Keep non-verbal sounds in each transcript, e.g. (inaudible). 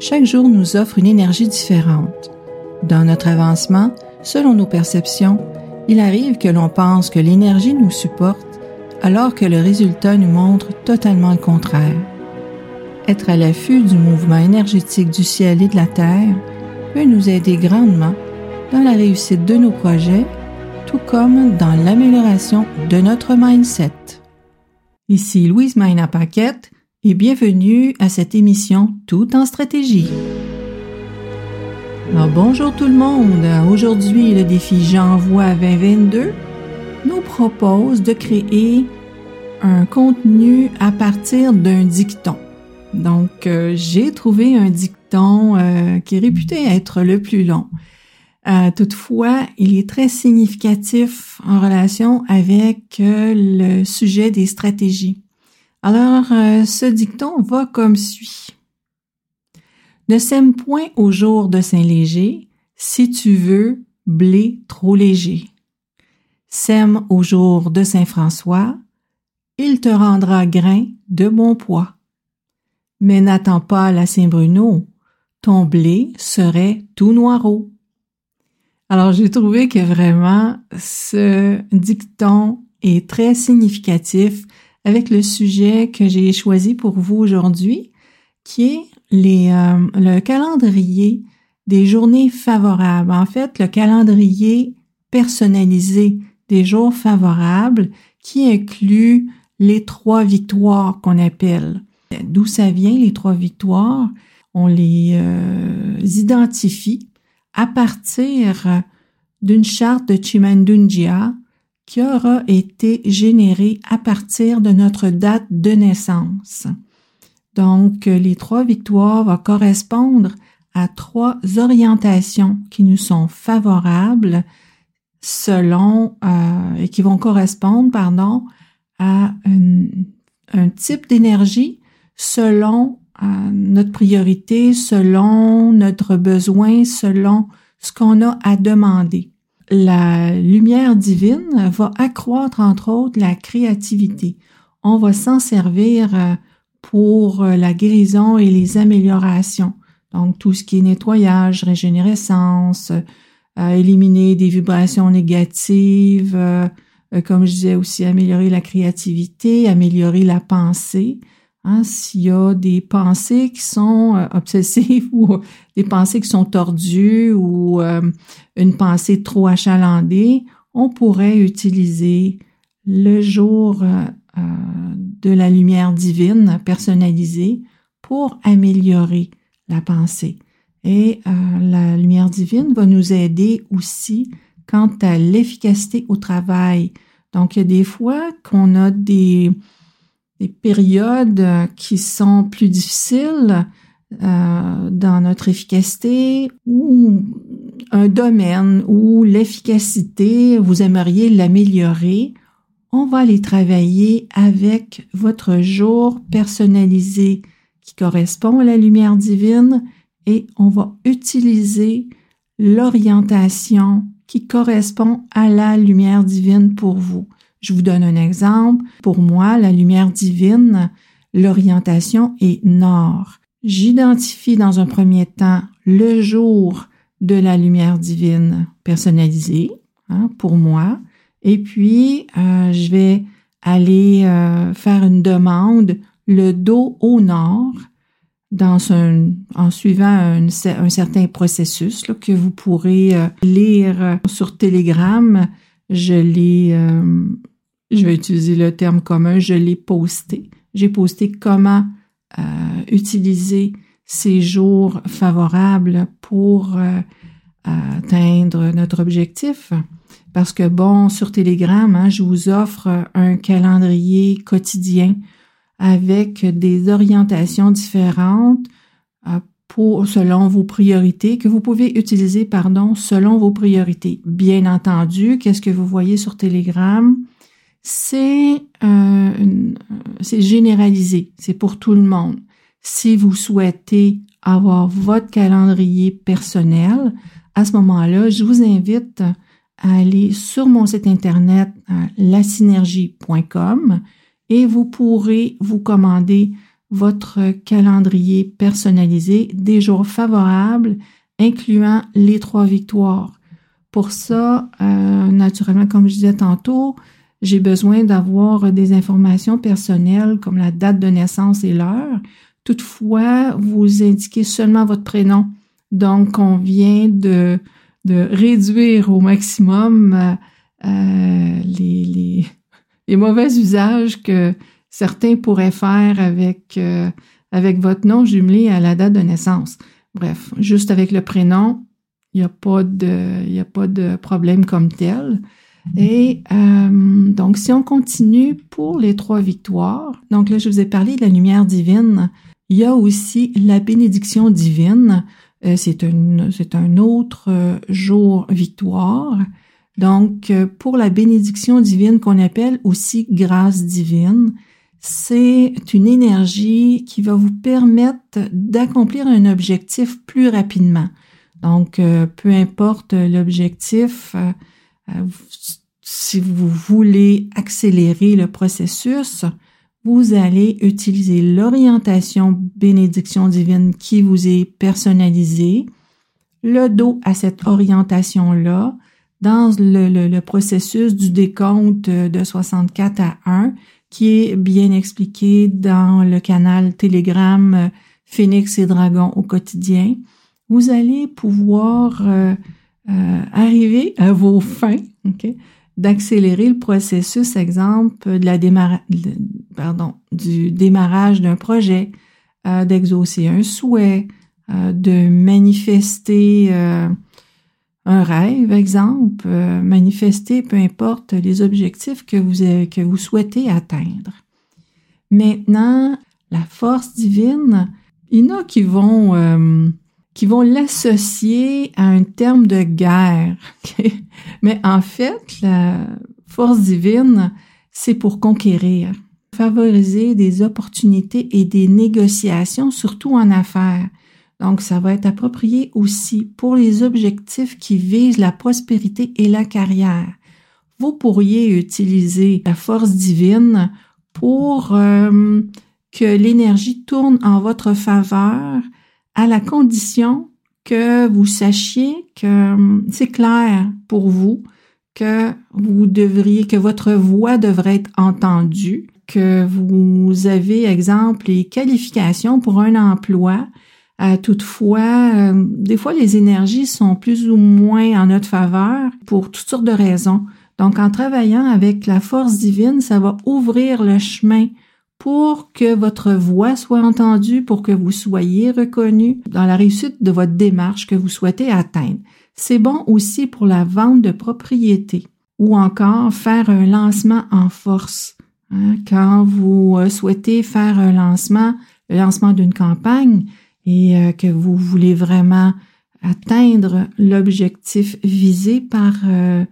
chaque jour nous offre une énergie différente. Dans notre avancement, selon nos perceptions, il arrive que l'on pense que l'énergie nous supporte alors que le résultat nous montre totalement le contraire. Être à l'affût du mouvement énergétique du ciel et de la terre peut nous aider grandement dans la réussite de nos projets, tout comme dans l'amélioration de notre mindset. Ici Louise Maina Paquette et bienvenue à cette émission Tout en stratégie. Alors bonjour tout le monde. Aujourd'hui, le défi J'envoie 2022 nous propose de créer un contenu à partir d'un dicton. Donc, euh, j'ai trouvé un dicton euh, qui est réputé être le plus long. Euh, toutefois, il est très significatif en relation avec le sujet des stratégies. Alors, ce dicton va comme suit. Ne sème point au jour de Saint-Léger, si tu veux blé trop léger. Sème au jour de Saint-François, il te rendra grain de bon poids. Mais n'attends pas la Saint-Bruno, ton blé serait tout noirot. Alors j'ai trouvé que vraiment ce dicton est très significatif avec le sujet que j'ai choisi pour vous aujourd'hui, qui est euh, le calendrier des journées favorables. En fait, le calendrier personnalisé des jours favorables qui inclut les trois victoires qu'on appelle. D'où ça vient, les trois victoires? On les euh, identifie à partir d'une charte de Chimandunjia qui aura été générée à partir de notre date de naissance. Donc, les trois victoires vont correspondre à trois orientations qui nous sont favorables selon euh, et qui vont correspondre, pardon, à un, type d'énergie selon euh, notre priorité, selon notre besoin, selon ce qu'on a à demander. La lumière divine va accroître entre autres la créativité. On va s'en servir euh, pour euh, la guérison et les améliorations. Donc tout ce qui est nettoyage, régénérescence, éliminer des vibrations négatives, euh, comme je disais aussi, améliorer la créativité, améliorer la pensée. Hein, S'il y a des pensées qui sont euh, obsessives (laughs) ou des pensées qui sont tordues ou euh, une pensée trop achalandée, on pourrait utiliser le jour de la lumière divine personnalisée pour améliorer la pensée. Et la lumière divine va nous aider aussi quant à l'efficacité au travail. Donc, il y a des fois qu'on a des, des périodes qui sont plus difficiles euh, dans notre efficacité ou un domaine où l'efficacité, vous aimeriez l'améliorer. On va aller travailler avec votre jour personnalisé qui correspond à la lumière divine et on va utiliser l'orientation qui correspond à la lumière divine pour vous. Je vous donne un exemple. Pour moi, la lumière divine, l'orientation est nord. J'identifie dans un premier temps le jour de la lumière divine personnalisée hein, pour moi. Et puis, euh, je vais aller euh, faire une demande le dos au nord en suivant un, certain processus que vous pourrez euh, lire sur Telegram. Je l'ai, euh, je vais utiliser le terme commun, je l'ai posté. J'ai posté comment euh, utiliser ces jours favorables pour atteindre notre objectif. Parce que bon, sur Telegram, hein, je vous offre un calendrier quotidien avec des orientations différentes euh, pour, selon vos priorités, que vous pouvez utiliser, pardon, selon vos priorités. Bien entendu, qu'est-ce que vous voyez sur Telegram? C'est euh, c'est généralisé, c'est pour tout le monde. Si vous souhaitez avoir votre calendrier personnel, à ce moment-là, je vous invite à aller sur mon site internet lasynergie.com et vous pourrez vous commander votre calendrier personnalisé des jours favorables, incluant les trois victoires. Pour ça, euh, naturellement, comme je disais tantôt, j'ai besoin d'avoir des informations personnelles comme la date de naissance et l'heure. Toutefois, vous indiquez seulement votre prénom. Donc, on vient de, de réduire au maximum euh, les, les, mauvais usages que certains pourraient faire avec, euh, avec votre nom jumelé à la date de naissance. Bref, juste avec le prénom, il n'y a, pas de, a pas de problème comme tel. Et euh, donc, si on continue pour les trois victoires, donc là, je vous ai parlé de la lumière divine. Il y a aussi la bénédiction divine. Euh, c'est un, c'est un autre euh, jour victoire. Donc, pour la bénédiction divine qu'on appelle aussi grâce divine, c'est une énergie qui va vous permettre d'accomplir un objectif plus rapidement. Donc, peu importe l'objectif, si vous voulez accélérer le processus, vous allez utiliser l'orientation bénédiction divine qui vous est personnalisée, le dos à cette orientation-là, dans le, processus du décompte de 64 à 1, qui est bien expliqué dans le canal Telegram Phoenix et Dragon au quotidien. Vous allez pouvoir euh, euh, arriver à vos fins, d'accélérer le processus, exemple, de la pardon, du démarrage d'un projet, euh, d'exaucer un souhait, euh, de manifester euh, un rêve, exemple, manifester peu importe les objectifs que vous, que vous souhaitez atteindre. Maintenant, la force divine, il y en a qui vont qui vont l'associer à un terme de guerre. (laughs) Mais en fait, la force divine, c'est pour conquérir, favoriser des opportunités et des négociations, surtout en affaires. Donc, ça va être approprié aussi pour les objectifs qui visent la prospérité et la carrière. Vous pourriez utiliser la force divine pour euh, que l'énergie tourne en votre faveur à la condition que vous sachiez que hum, c'est clair pour vous que vous devriez, que votre voix devrait être entendue, que vous avez, exemple, les qualifications pour un emploi. Euh, toutefois, euh, des fois, les énergies sont plus ou moins en notre faveur pour toutes sortes de raisons. Donc, en travaillant avec la force divine, ça va ouvrir le chemin pour que votre voix soit entendue, pour que vous soyez reconnu dans la réussite de votre démarche que vous souhaitez atteindre. C'est bon aussi pour la vente de propriété ou encore faire un lancement en force. Hein, quand vous euh, souhaitez faire un lancement, le lancement d'une campagne et euh, que vous voulez vraiment atteindre l'objectif visé par euh,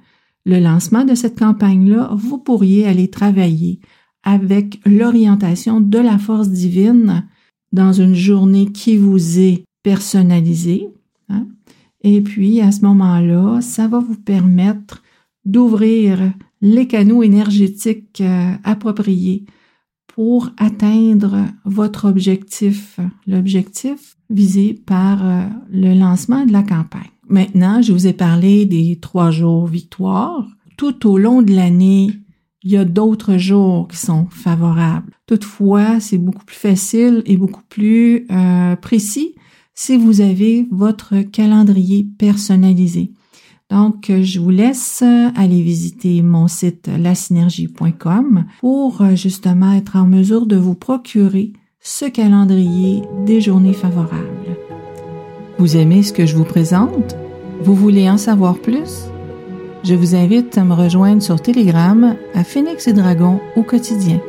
le lancement de cette campagne-là, vous pourriez aller travailler avec l'orientation de la force divine dans une journée qui vous est personnalisée. Hein. Et puis, à ce moment-là, ça va vous permettre d'ouvrir les canaux énergétiques euh, appropriés pour atteindre votre objectif, l'objectif visé par euh, le lancement de la campagne. Maintenant, je vous ai parlé des trois jours victoires. Tout au long de l'année, il y a d'autres jours qui sont favorables. Toutefois, c'est beaucoup plus facile et beaucoup plus euh, précis si vous avez votre calendrier personnalisé. Donc, je vous laisse aller visiter mon site lasynergie.com pour euh, justement être en mesure de vous procurer ce calendrier des journées favorables. Vous aimez ce que je vous présente? Vous voulez en savoir plus? Je vous invite à me rejoindre sur Telegram à Phoenix et Dragon au quotidien.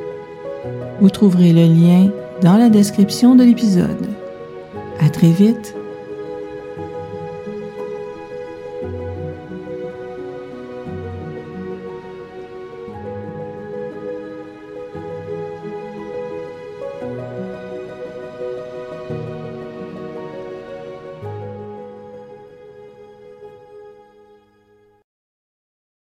Vous trouverez le lien dans la description de l'épisode. À très vite